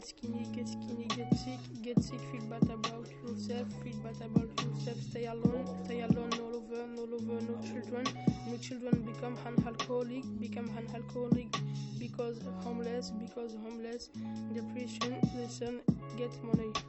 get skinny, get skinny, get sick, get sick, feel bad about yourself, feel bad about yourself, stay alone, stay alone, no over, all over, no children, no children become an alcoholic, become an alcoholic because homeless, because homeless, depression, listen, get money.